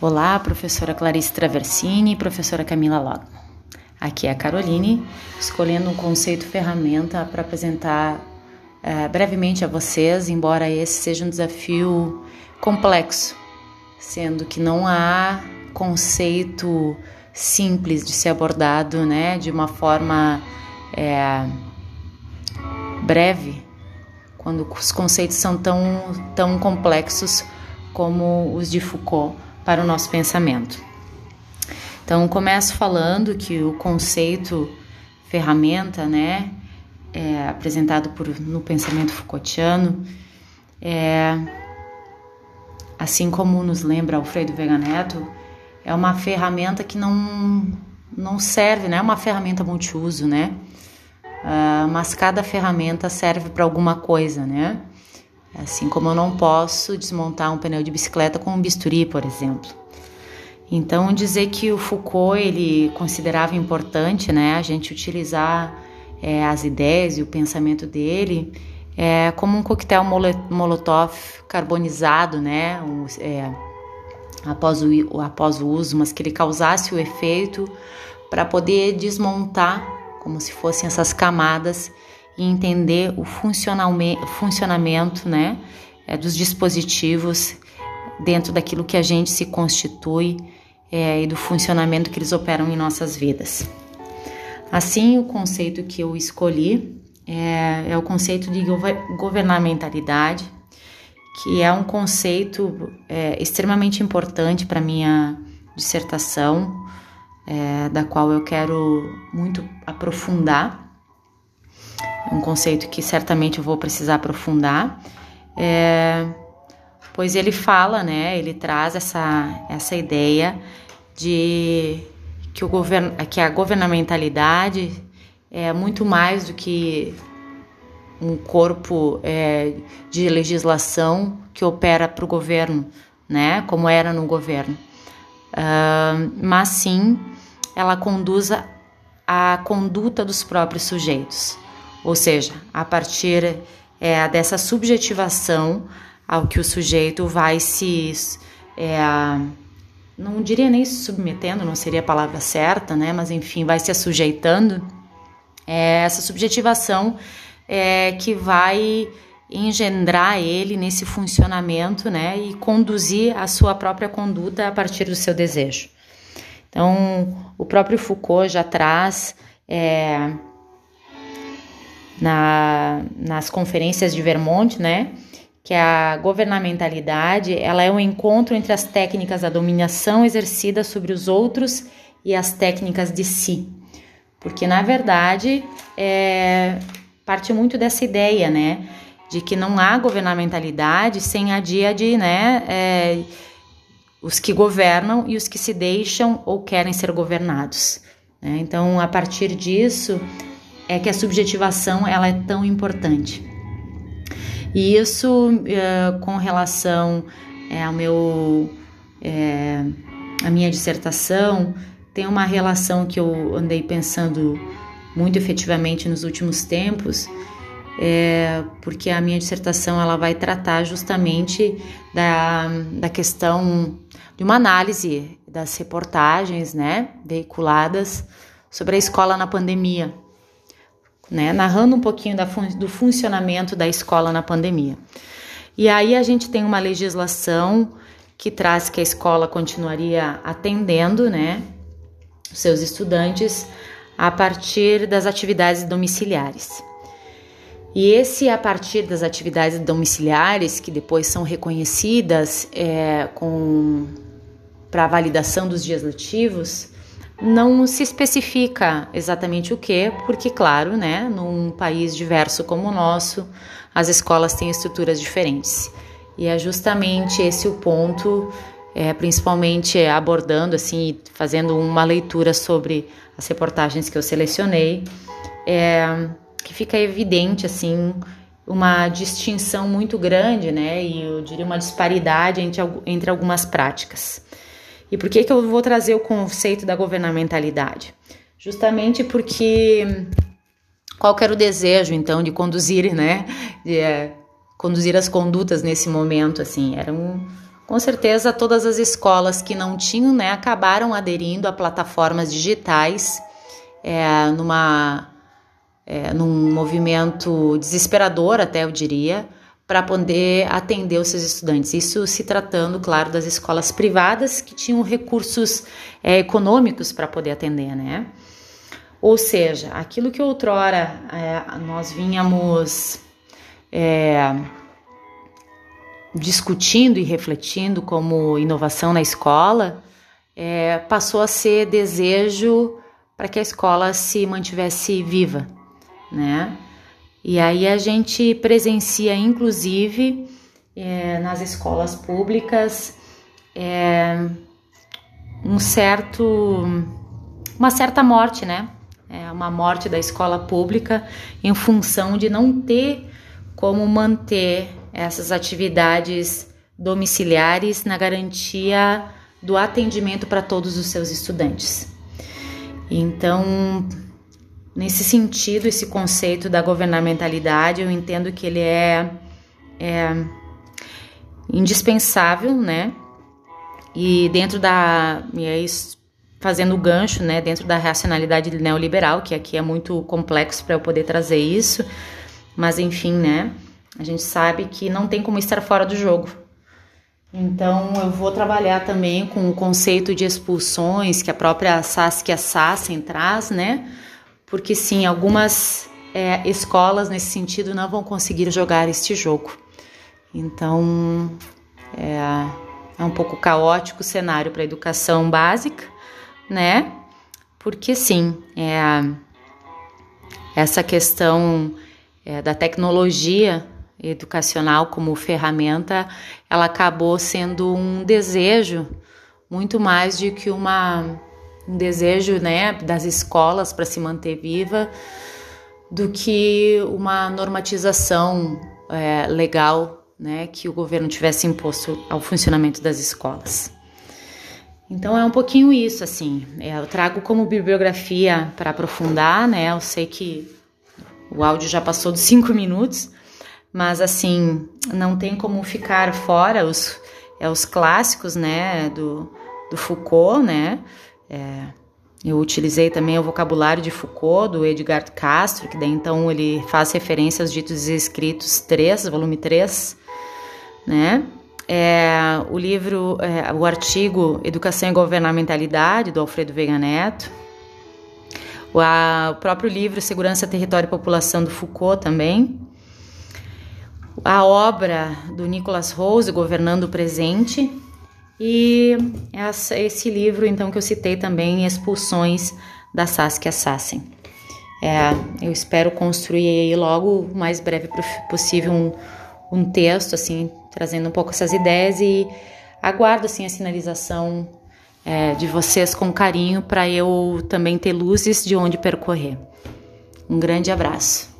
Olá, professora Clarice Traversini e professora Camila Logman. Aqui é a Caroline, escolhendo um conceito ferramenta para apresentar é, brevemente a vocês, embora esse seja um desafio complexo, sendo que não há conceito simples de ser abordado né, de uma forma é, breve, quando os conceitos são tão, tão complexos como os de Foucault para o nosso pensamento. Então, começo falando que o conceito ferramenta, né, é, apresentado por, no pensamento Foucaultiano, é, assim como nos lembra Alfredo Vega Neto, é uma ferramenta que não, não serve, não é uma ferramenta multiuso, né? Uh, mas cada ferramenta serve para alguma coisa, né? Assim como eu não posso desmontar um pneu de bicicleta com um bisturi, por exemplo. Então, dizer que o Foucault ele considerava importante, né, a gente utilizar é, as ideias e o pensamento dele é, como um coquetel molotov carbonizado, né, é, após, o, após o uso, mas que ele causasse o efeito para poder desmontar, como se fossem essas camadas e entender o funcionamento né, é, dos dispositivos dentro daquilo que a gente se constitui é, e do funcionamento que eles operam em nossas vidas. Assim, o conceito que eu escolhi é, é o conceito de governamentalidade, que é um conceito é, extremamente importante para minha dissertação, é, da qual eu quero muito aprofundar. Um conceito que certamente eu vou precisar aprofundar, é, pois ele fala, né, ele traz essa, essa ideia de que, o govern, que a governamentalidade é muito mais do que um corpo é, de legislação que opera para o governo, né, como era no governo, uh, mas sim ela conduz a conduta dos próprios sujeitos. Ou seja, a partir é, dessa subjetivação ao que o sujeito vai se. É, não diria nem se submetendo, não seria a palavra certa, né? Mas enfim, vai se assujeitando. É essa subjetivação é, que vai engendrar ele nesse funcionamento, né? E conduzir a sua própria conduta a partir do seu desejo. Então, o próprio Foucault já traz. É, na, nas conferências de Vermont, né? Que a governamentalidade ela é um encontro entre as técnicas da dominação exercida sobre os outros e as técnicas de si. Porque, na verdade, é, parte muito dessa ideia, né? De que não há governamentalidade sem a dia de, né? É, os que governam e os que se deixam ou querem ser governados. Né? Então, a partir disso, é que a subjetivação ela é tão importante. E isso é, com relação é, ao meu é, a minha dissertação tem uma relação que eu andei pensando muito efetivamente nos últimos tempos, é, porque a minha dissertação ela vai tratar justamente da, da questão de uma análise das reportagens né, veiculadas sobre a escola na pandemia né, narrando um pouquinho da, do funcionamento da escola na pandemia. E aí a gente tem uma legislação que traz que a escola continuaria atendendo, né, seus estudantes a partir das atividades domiciliares. E esse a partir das atividades domiciliares que depois são reconhecidas é, com para validação dos dias letivos, não se especifica exatamente o que, porque, claro, né, num país diverso como o nosso, as escolas têm estruturas diferentes. E é justamente esse o ponto, é, principalmente abordando, assim, fazendo uma leitura sobre as reportagens que eu selecionei, é, que fica evidente, assim, uma distinção muito grande, né? E eu diria uma disparidade entre, entre algumas práticas. E por que, que eu vou trazer o conceito da governamentalidade? Justamente porque qual era o desejo, então, de conduzir, né? De é, conduzir as condutas nesse momento, assim, eram com certeza todas as escolas que não tinham, né, acabaram aderindo a plataformas digitais é, numa é, num movimento desesperador, até eu diria, para poder atender os seus estudantes. Isso se tratando, claro, das escolas privadas que tinham recursos é, econômicos para poder atender, né? Ou seja, aquilo que outrora é, nós vinhamos é, discutindo e refletindo como inovação na escola, é, passou a ser desejo para que a escola se mantivesse viva, né? E aí a gente presencia, inclusive, é, nas escolas públicas, é, um certo, uma certa morte, né? É uma morte da escola pública em função de não ter como manter essas atividades domiciliares na garantia do atendimento para todos os seus estudantes. Então, Nesse sentido, esse conceito da governamentalidade, eu entendo que ele é, é indispensável, né? E dentro da. E aí, fazendo o gancho, né? Dentro da racionalidade neoliberal, que aqui é muito complexo para eu poder trazer isso, mas enfim, né? A gente sabe que não tem como estar fora do jogo. Então, eu vou trabalhar também com o conceito de expulsões que a própria Saskia Sassen traz, né? Porque sim, algumas é, escolas nesse sentido não vão conseguir jogar este jogo. Então é, é um pouco caótico o cenário para a educação básica, né? Porque sim, é, essa questão é, da tecnologia educacional como ferramenta, ela acabou sendo um desejo muito mais do que uma um desejo né, das escolas para se manter viva do que uma normatização é, legal né, que o governo tivesse imposto ao funcionamento das escolas. Então é um pouquinho isso, assim. É, eu trago como bibliografia para aprofundar, né? Eu sei que o áudio já passou dos cinco minutos, mas assim não tem como ficar fora os, é, os clássicos, né? Do, do Foucault, né? É, eu utilizei também o vocabulário de Foucault, do Edgar Castro, que daí então ele faz referência aos ditos e escritos 3, volume 3, né? É, o livro, é, o artigo Educação e Governamentalidade, do Alfredo Veiga Neto, o, a, o próprio livro Segurança, Território e População, do Foucault também, a obra do Nicholas Rose, Governando o Presente, e essa, esse livro, então, que eu citei também, Expulsões da Saskia Sassen. É, eu espero construir aí logo o mais breve possível um, um texto, assim, trazendo um pouco essas ideias e aguardo, assim, a sinalização é, de vocês com carinho para eu também ter luzes de onde percorrer. Um grande abraço.